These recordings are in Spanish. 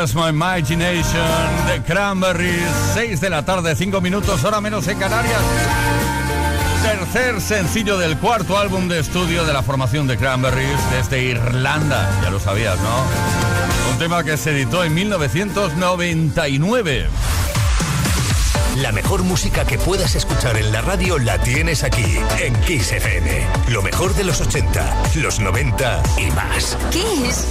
Just My Imagination de Cranberries. 6 de la tarde, 5 minutos, hora menos en Canarias. Tercer sencillo del cuarto álbum de estudio de la formación de Cranberries desde Irlanda. Ya lo sabías, ¿no? Un tema que se editó en 1999. La mejor música que puedas escuchar en la radio la tienes aquí, en Kiss FM. Lo mejor de los 80, los 90 y más. Kiss.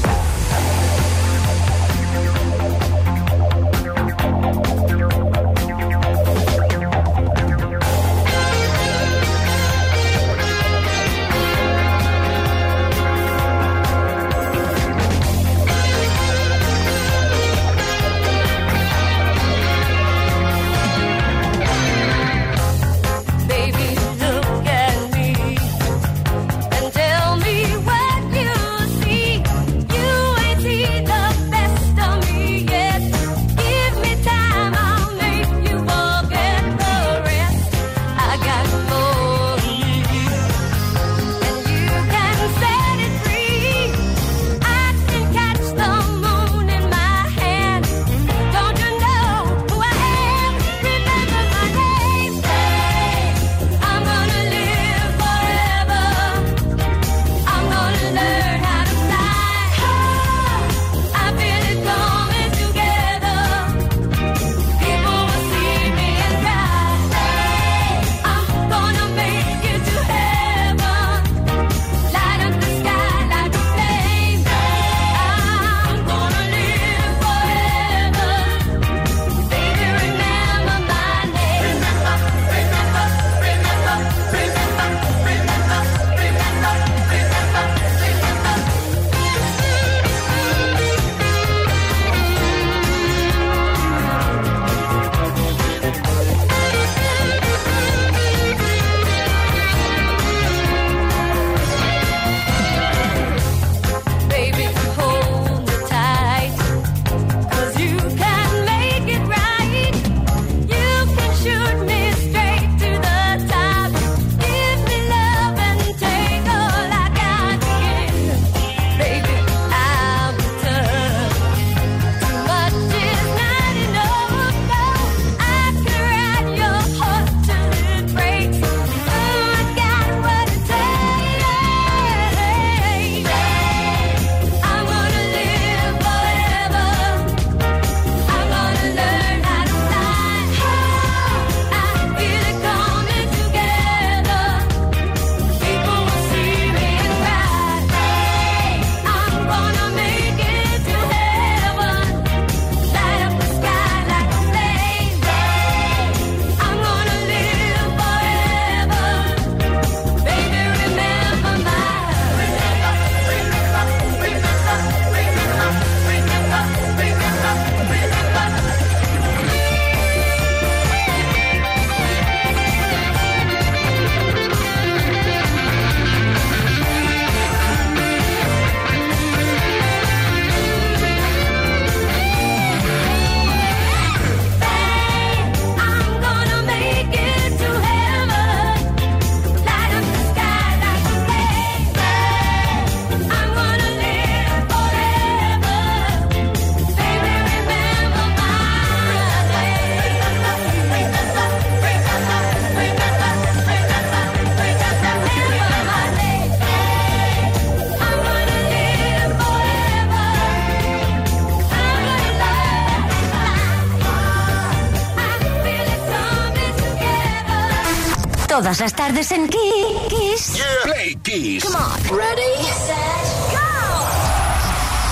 Todas las tardes en Kiss. Play Kiss. Come on. Ready, set, go.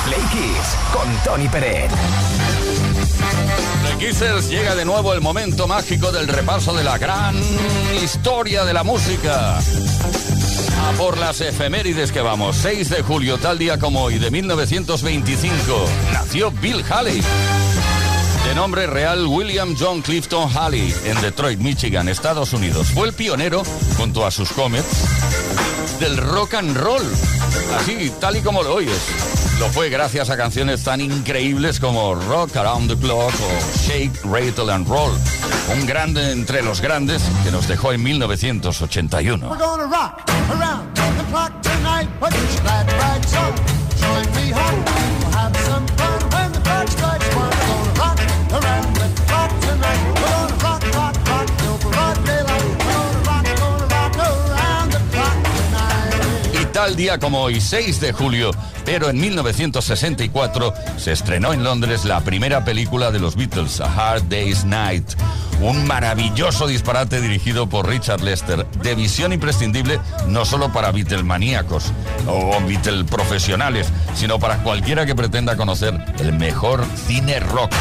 Play Kiss con Tony Pérez. The Kissers llega de nuevo el momento mágico del repaso de la gran historia de la música. A por las efemérides que vamos. 6 de julio, tal día como hoy, de 1925, nació Bill Haley. De nombre real William John Clifton Halley, en Detroit, Michigan, Estados Unidos. Fue el pionero, junto a sus comets, del rock and roll. Así, tal y como lo oyes. Lo fue gracias a canciones tan increíbles como Rock Around the Clock o Shake, Rattle and Roll. Un grande entre los grandes que nos dejó en 1981. Tal día como hoy, 6 de julio, pero en 1964 se estrenó en Londres la primera película de los Beatles, A Hard Day's Night. Un maravilloso disparate dirigido por Richard Lester, de visión imprescindible no solo para Beatlemaníacos o Beatle profesionales, sino para cualquiera que pretenda conocer el mejor cine rock.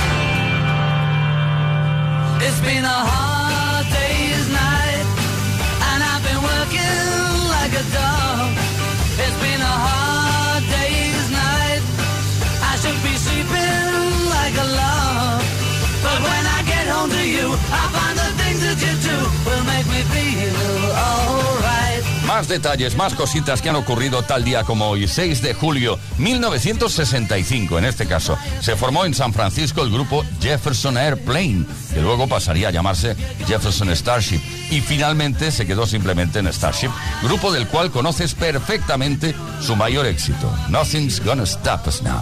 Más detalles, más cositas que han ocurrido tal día como hoy, 6 de julio 1965 en este caso. Se formó en San Francisco el grupo Jefferson Airplane, que luego pasaría a llamarse Jefferson Starship y finalmente se quedó simplemente en Starship, grupo del cual conoces perfectamente su mayor éxito, Nothing's Gonna Stop Us Now.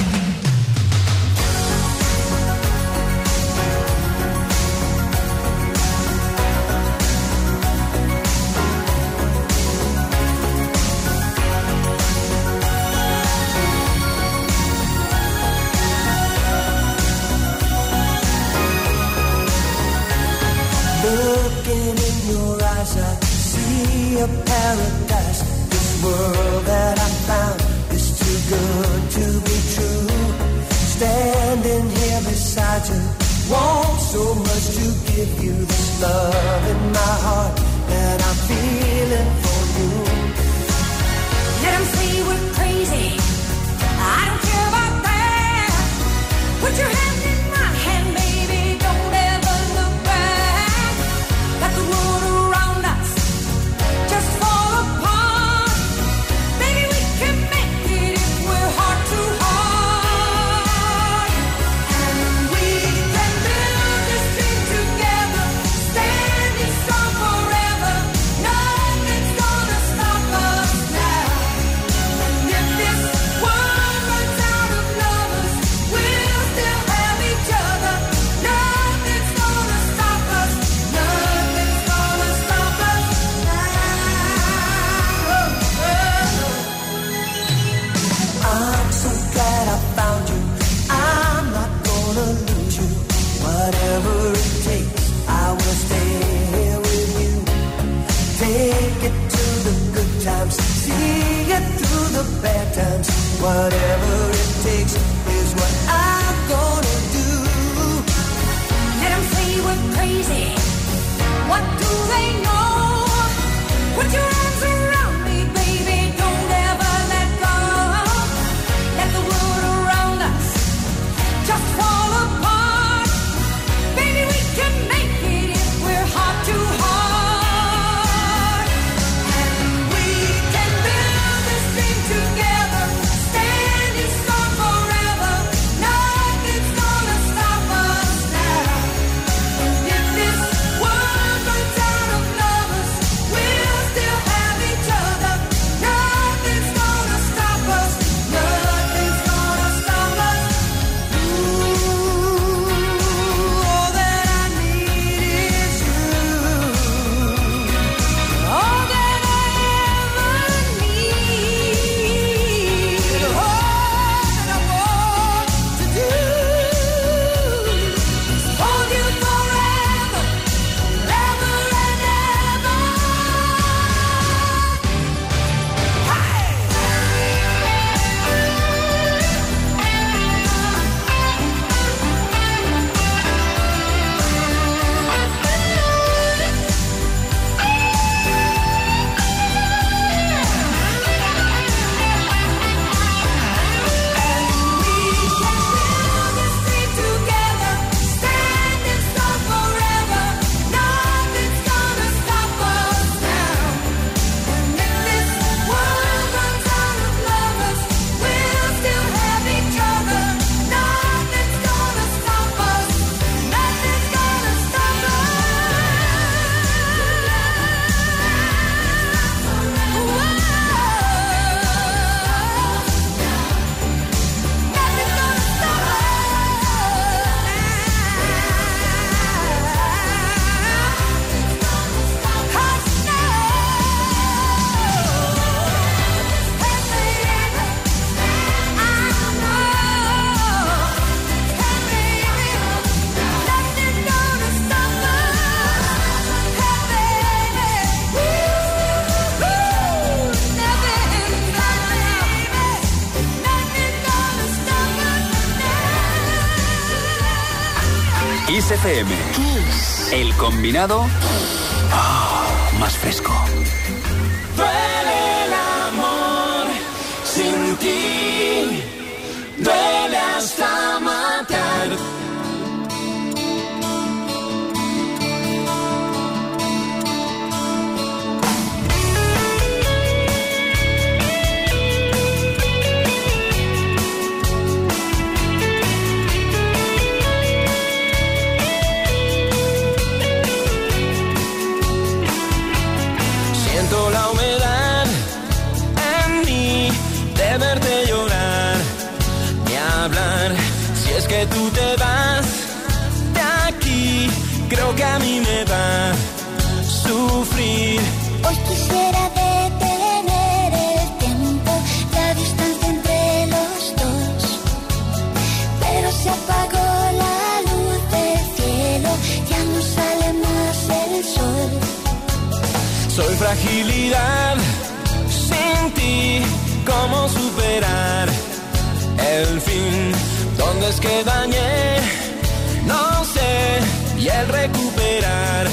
That I found is too good to be true. Standing here beside you, want so much to give you this love in my heart that I'm feeling for you. Let 'em say we're crazy. I don't care about that. Put your hand Whatever combinado ah, más fresco. Fin? ¿Dónde es que dañé? No sé, y el recuperar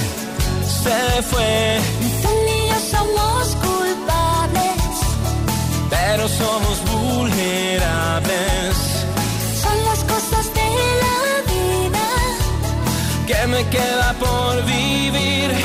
se fue, yo somos culpables, pero somos vulnerables. son las cosas de la vida. que me queda por vivir.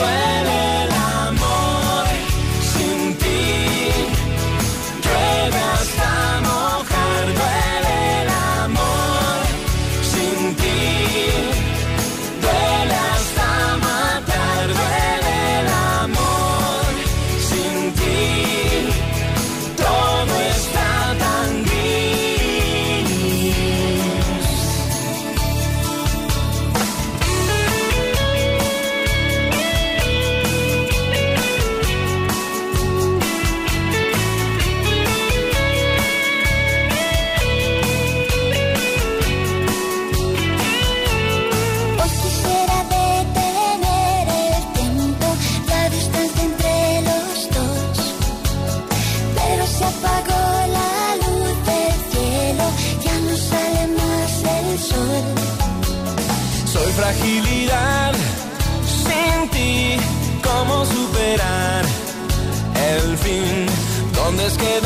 Que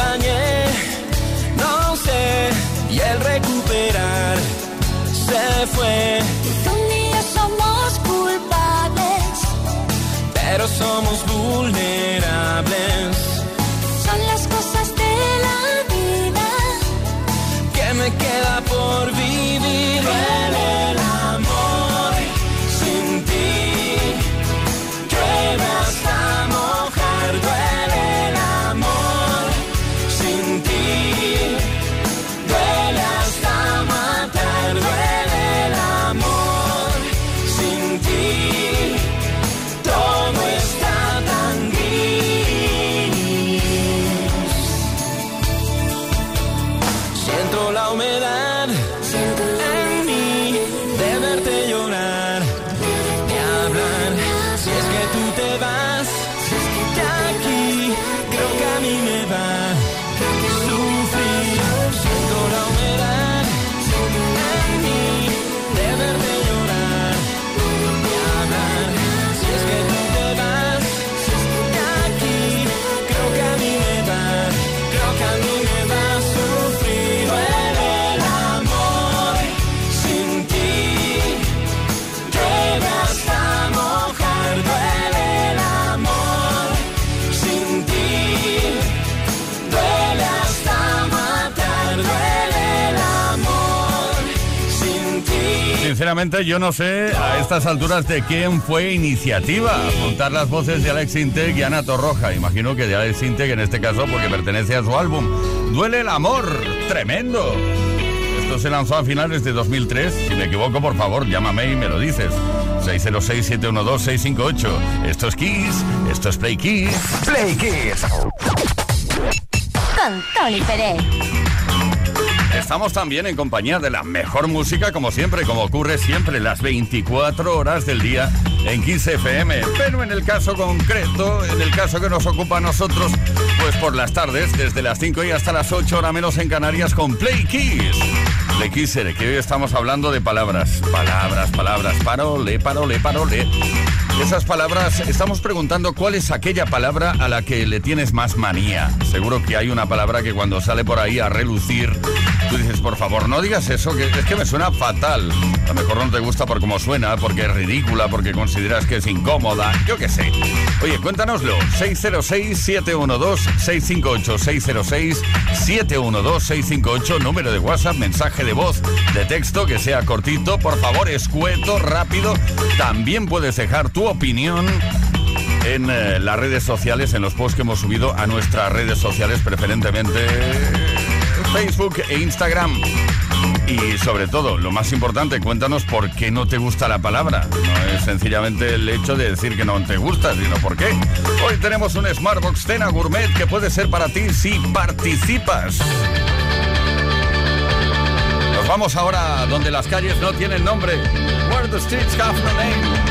Sinceramente, yo no sé a estas alturas de quién fue iniciativa. Montar las voces de Alex Intec y Ana Torroja. Imagino que de Alex Intec en este caso porque pertenece a su álbum. Duele el amor. Tremendo. Esto se lanzó a finales de 2003. Si me equivoco, por favor, llámame y me lo dices. 606-712-658. Esto es Kiss. Esto es Play Kiss. Play Kiss. Con Tony Pérez. Estamos también en compañía de la mejor música, como siempre, como ocurre siempre, las 24 horas del día en Kiss FM. Pero en el caso concreto, en el caso que nos ocupa a nosotros, pues por las tardes, desde las 5 y hasta las 8 horas menos en Canarias con Play Kiss. de Kisser, que hoy estamos hablando de palabras. Palabras, palabras. Parole, parole, parole. Esas palabras, estamos preguntando cuál es aquella palabra a la que le tienes más manía. Seguro que hay una palabra que cuando sale por ahí a relucir, tú dices, por favor, no digas eso, que es que me suena fatal. A lo mejor no te gusta por cómo suena, porque es ridícula, porque consideras que es incómoda, yo qué sé. Oye, cuéntanoslo. 606-712-658. 606-712-658, número de WhatsApp, mensaje de voz, de texto, que sea cortito, por favor, escueto, rápido. También puedes dejar tu opinión en eh, las redes sociales, en los posts que hemos subido a nuestras redes sociales, preferentemente Facebook e Instagram. Y sobre todo, lo más importante, cuéntanos por qué no te gusta la palabra. No es sencillamente el hecho de decir que no te gusta, sino por qué. Hoy tenemos un Smartbox Cena Gourmet que puede ser para ti si participas. Nos vamos ahora donde las calles no tienen nombre. Where the streets have no name.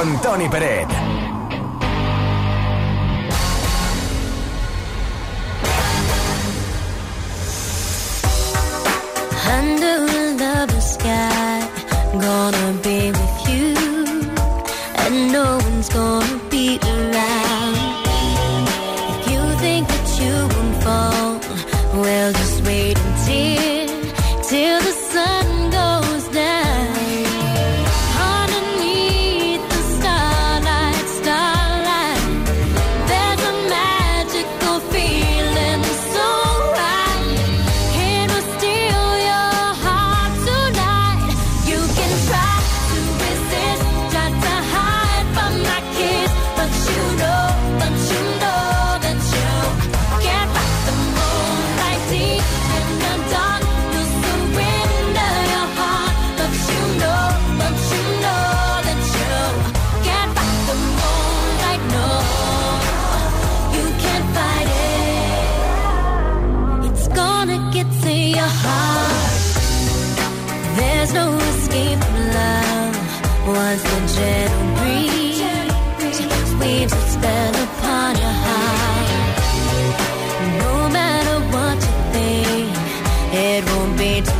con Tony Peret. bedroom beat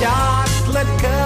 chocolate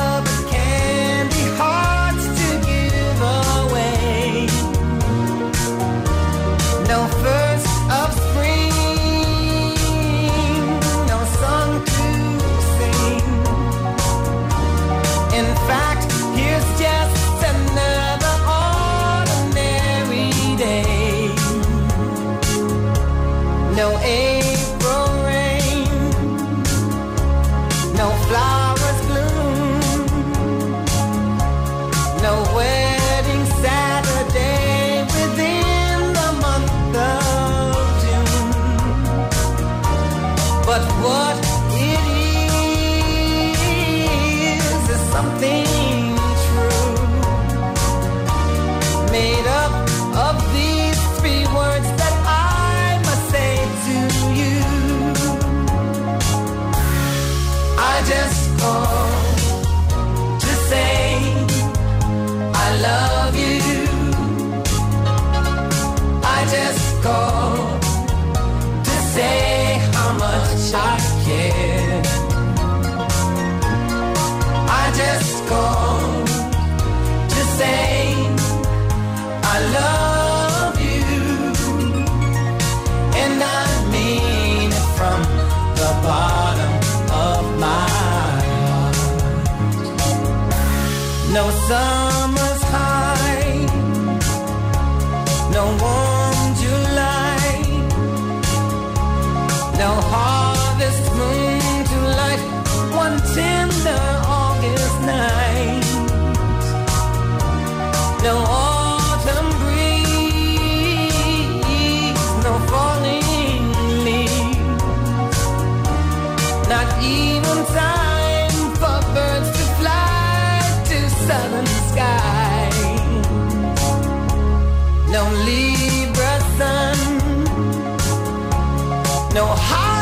know how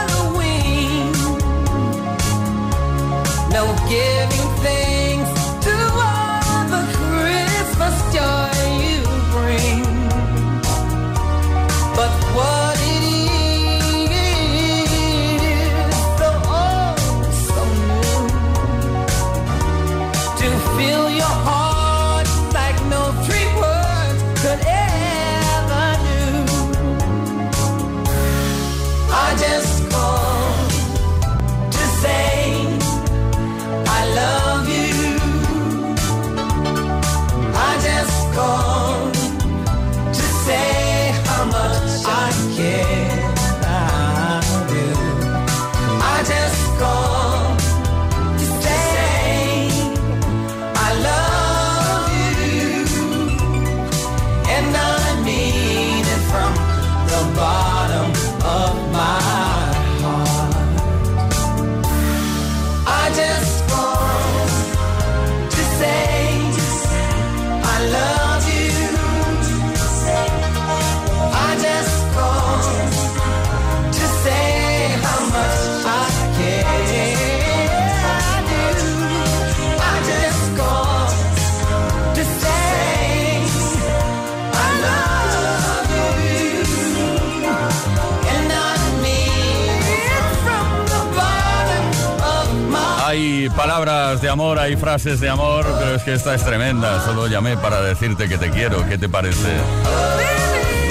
amor, hay frases de amor, pero es que esta es tremenda. Solo llamé para decirte que te quiero. ¿Qué te parece?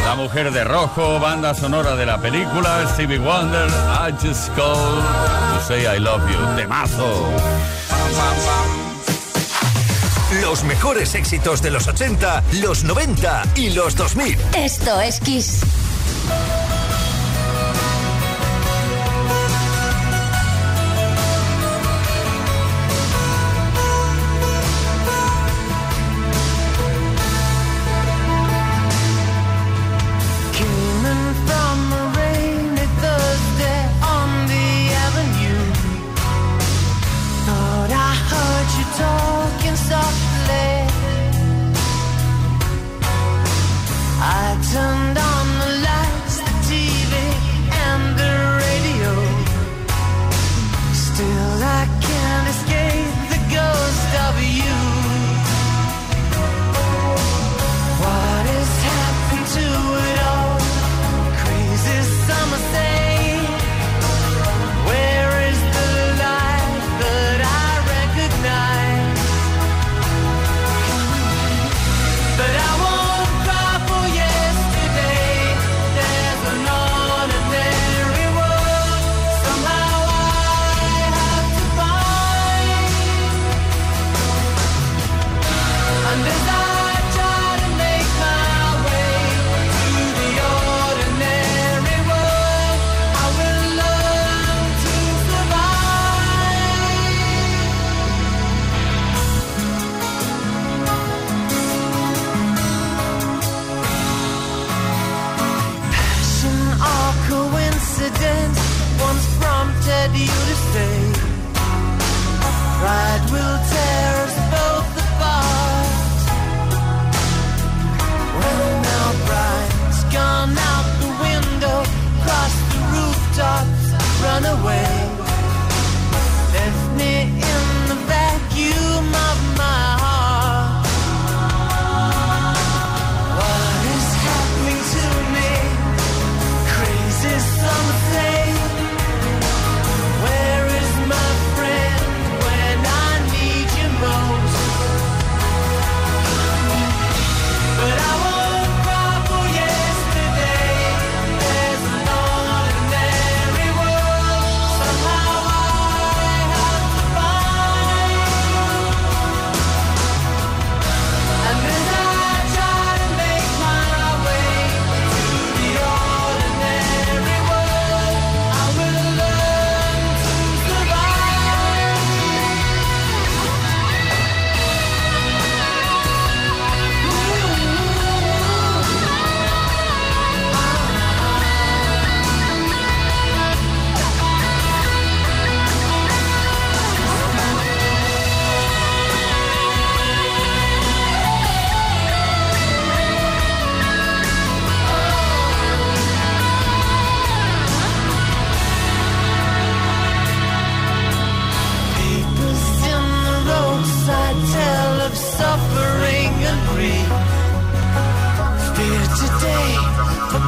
La mujer de rojo, banda sonora de la película, Stevie Wonder, I just called to say I love you. Temazo. Los mejores éxitos de los 80, los 90 y los 2000. Esto es Kiss.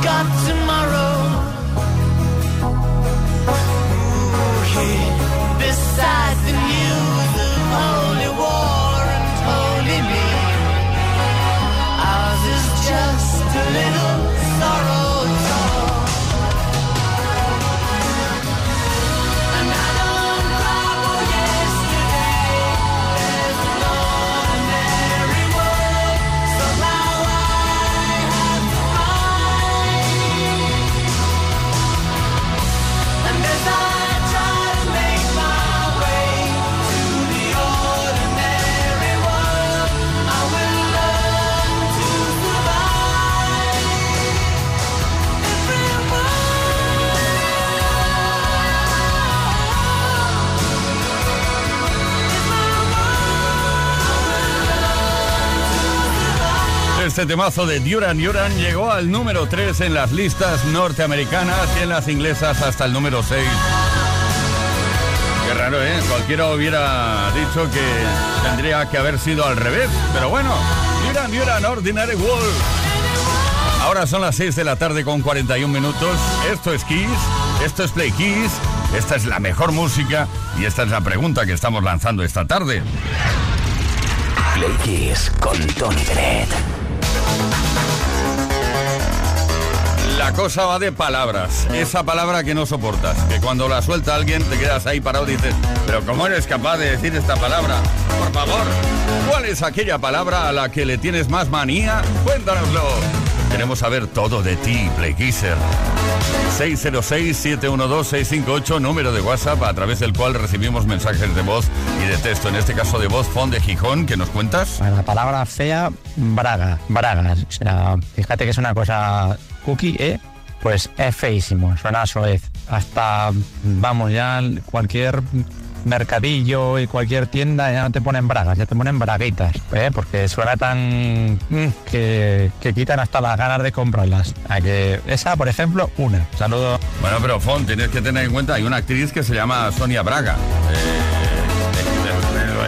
got tomorrow. Este temazo de Duran Duran llegó al número 3 en las listas norteamericanas y en las inglesas hasta el número 6. Qué raro, ¿eh? Cualquiera hubiera dicho que tendría que haber sido al revés. Pero bueno, Duran Duran Ordinary World. Ahora son las 6 de la tarde con 41 minutos. Esto es Kiss, esto es Play Kiss, esta es la mejor música y esta es la pregunta que estamos lanzando esta tarde. Play Kiss con Tony Bennett. La cosa va de palabras. Esa palabra que no soportas. Que cuando la suelta alguien te quedas ahí parado y dices, pero ¿cómo eres capaz de decir esta palabra? Por favor, ¿cuál es aquella palabra a la que le tienes más manía? Cuéntanoslo. Queremos saber todo de ti, Playkisser. 606-712-658, número de WhatsApp a través del cual recibimos mensajes de voz y de texto. En este caso de voz, Fon de Gijón, ¿qué nos cuentas? La palabra fea, braga, bragas. O sea, fíjate que es una cosa cookie, ¿eh? Pues es feísimo, suena soez. Hasta, vamos, ya cualquier mercadillo y cualquier tienda ya no te ponen bragas, ya te ponen braguitas, ¿eh? Porque suena tan... mm, que, que quitan hasta las ganas de comprarlas. A que esa, por ejemplo, una. Saludos. Bueno, pero Fon, tienes que tener en cuenta, hay una actriz que se llama Sonia Braga. Eh,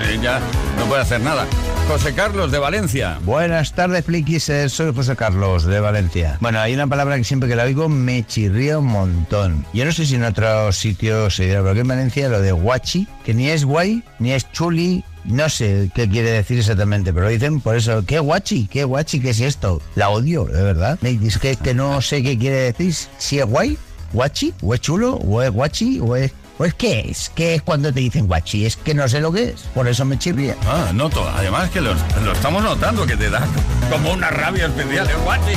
eh, ella no puede hacer nada. José Carlos de Valencia. Buenas tardes, Pliquis. eh, Soy José Carlos de Valencia. Bueno, hay una palabra que siempre que la oigo me chirría un montón. Yo no sé si en otros sitios se dirá, pero aquí en Valencia lo de guachi, que ni es guay, ni es chuli, no sé qué quiere decir exactamente, pero dicen por eso, ¿qué guachi? ¿Qué guachi? ¿Qué es esto? La odio, de verdad. Me dices que, que no sé qué quiere decir, si es guay, guachi, o es chulo, o es guachi, o es... Pues ¿qué es? ¿Qué es cuando te dicen guachi? Es que no sé lo que es, por eso me chirría. Ah, noto. Además que lo, lo estamos notando, que te da como una rabia especial. ¿eh, Guachi?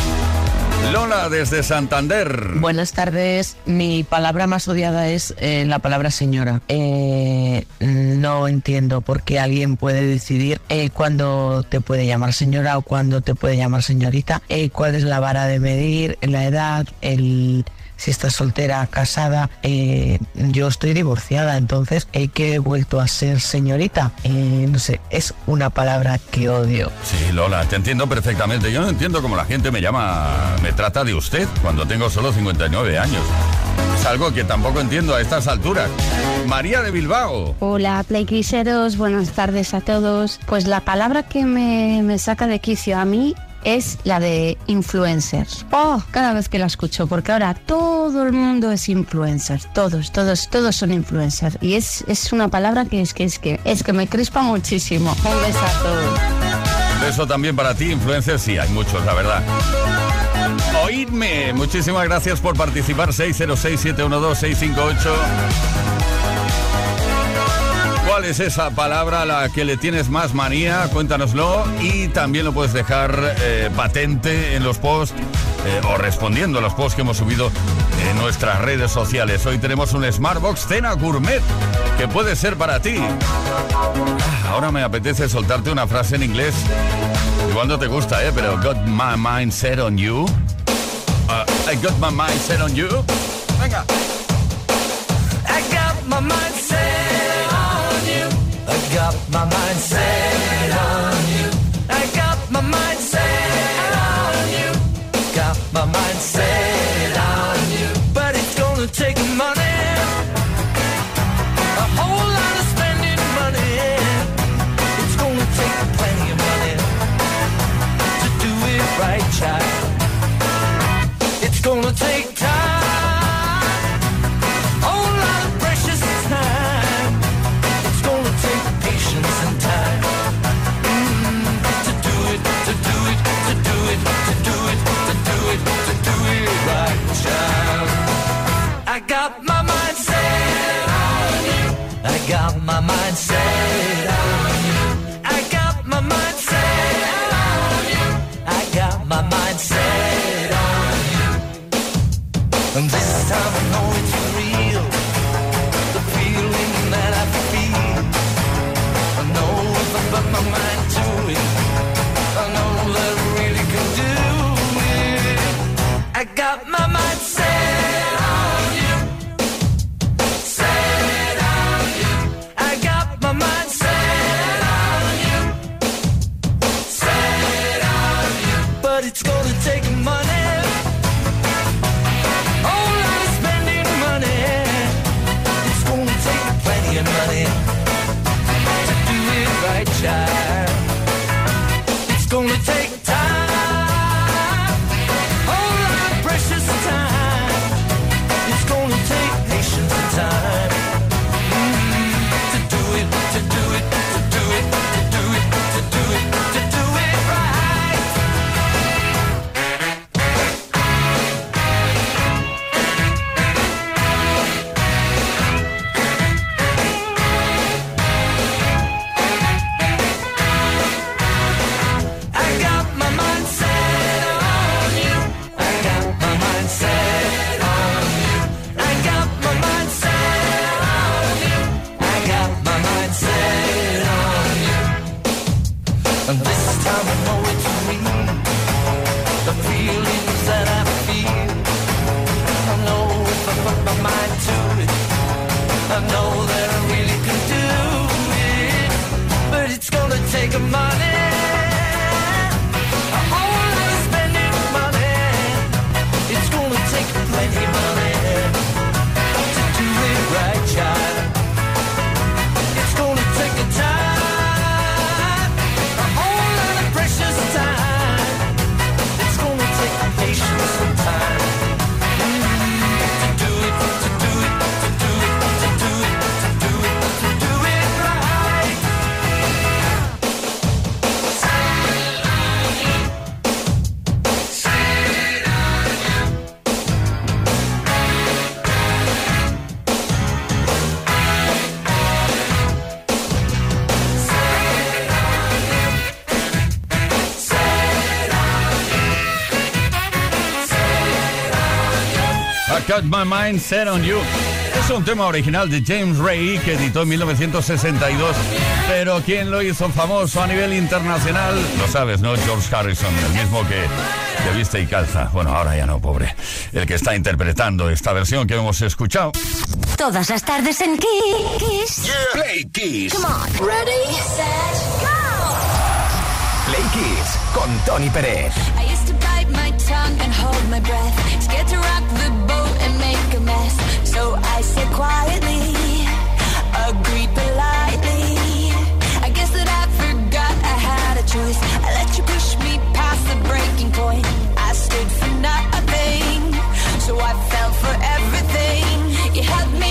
Lola desde Santander. Buenas tardes. Mi palabra más odiada es eh, la palabra señora. Eh, no entiendo por qué alguien puede decidir eh, cuándo te puede llamar señora o cuándo te puede llamar señorita, eh, cuál es la vara de medir, la edad, el si estás soltera, casada. Eh, yo estoy divorciada, entonces he que he vuelto a ser señorita. Eh, no sé, es una palabra que odio. Sí, Lola, te entiendo perfectamente. Yo no entiendo cómo la gente me llama, me trata de usted cuando tengo solo 59 años. Es algo que tampoco entiendo a estas alturas. María de Bilbao. Hola, Playcriseros, buenas tardes a todos. Pues la palabra que me, me saca de quicio a mí es la de influencers. Oh, cada vez que la escucho, porque ahora todo el mundo es influencer, todos, todos, todos son influencers. Y es, es una palabra que es que es que es que me crispa muchísimo. Un besazo. Beso también para ti, influencers. Sí, hay muchos, la verdad. Oídme. Muchísimas gracias por participar. 606-712-658. ¿Cuál es esa palabra a la que le tienes más manía? Cuéntanoslo y también lo puedes dejar eh, patente en los posts eh, o respondiendo a los posts que hemos subido en nuestras redes sociales. Hoy tenemos un Smartbox Cena Gourmet que puede ser para ti. Ah, Ahora me apetece soltarte una frase en inglés. Igual no te gusta, ¿eh? Pero got my mind set on you. Ah, I got my mind set on you. Venga. I got my mind set. I got my mind set My Mind Set on You. Es un tema original de James Ray que editó en 1962. Pero ¿quién lo hizo famoso a nivel internacional? Lo sabes, ¿no? George Harrison, el mismo que, que viste y calza. Bueno, ahora ya no, pobre. El que está interpretando esta versión que hemos escuchado. Todas las tardes en Kiss. Yeah. Come on. Ready, set, go. Play con Tony Pérez. So I said quietly, agreed politely. I guess that I forgot I had a choice. I let you push me past the breaking point. I stood for nothing, so I fell for everything. You held me.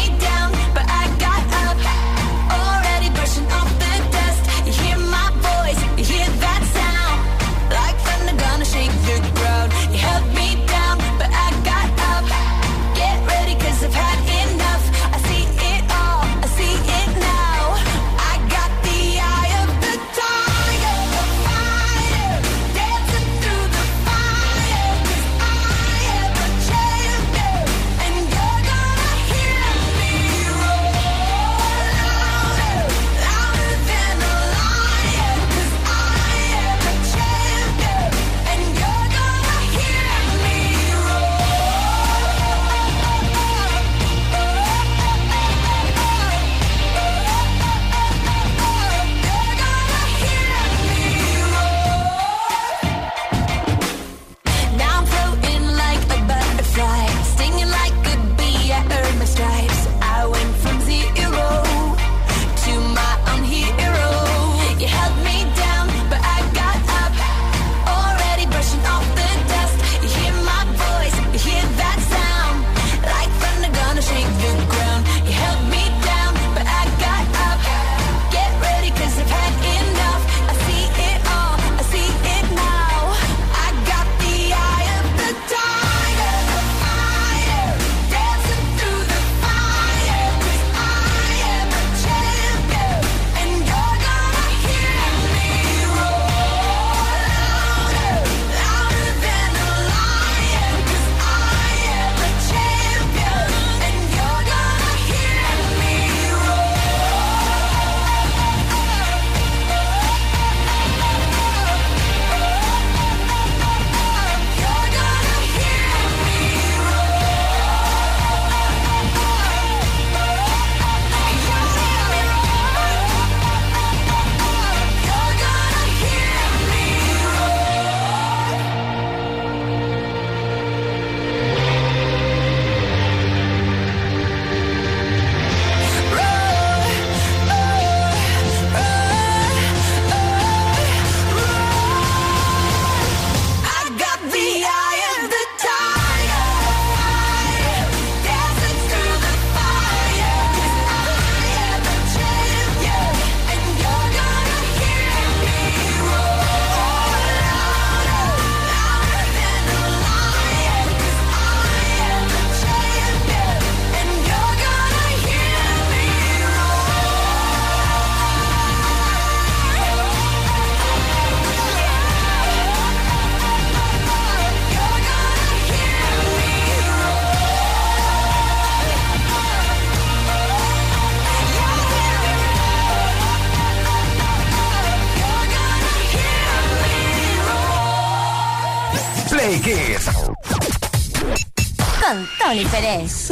Tony Pérez.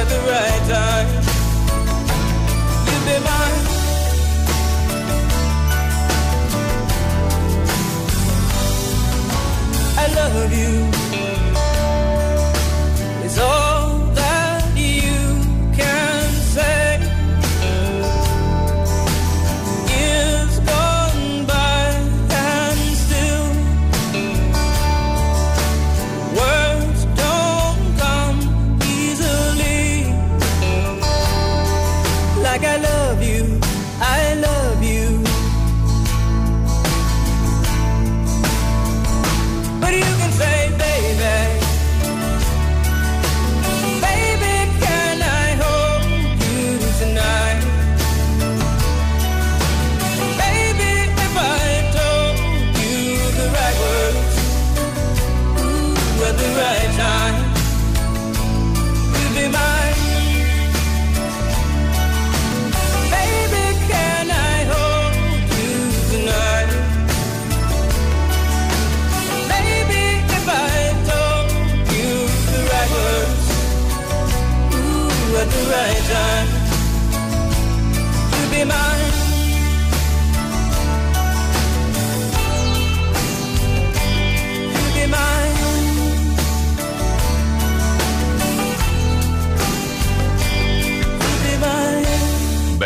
at the right time. You'll be mine. I love you.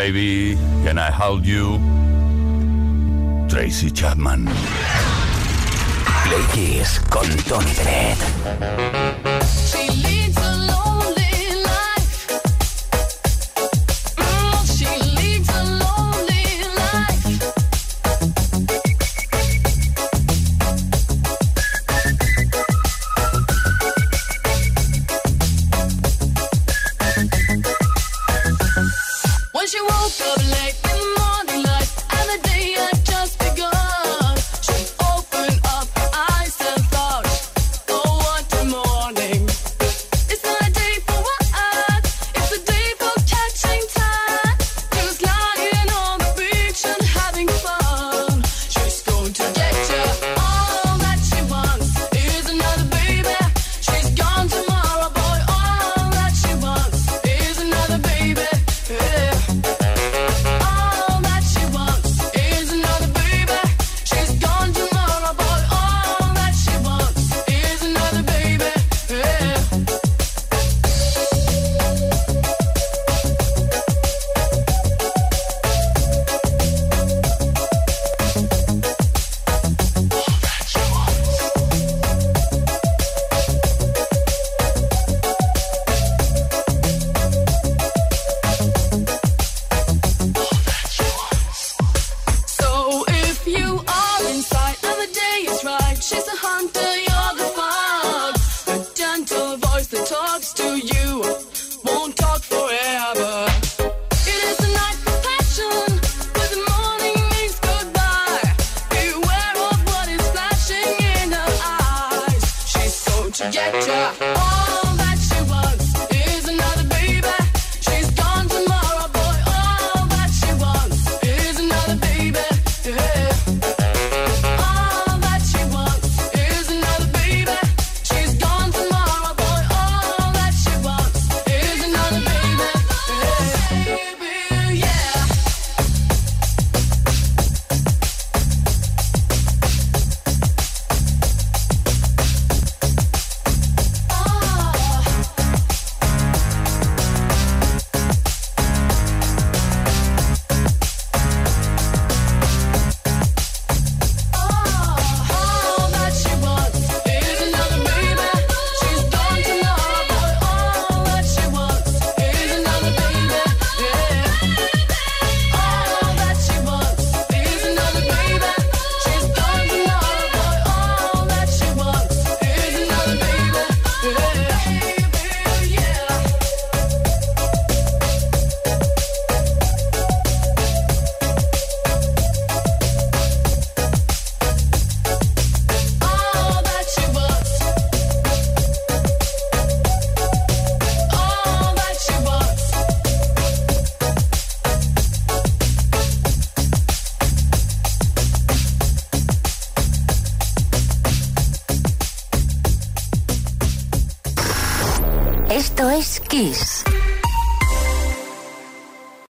Baby, Can I Hold You, Tracy Chapman. Play Kiss con Tony Bennett. get ya.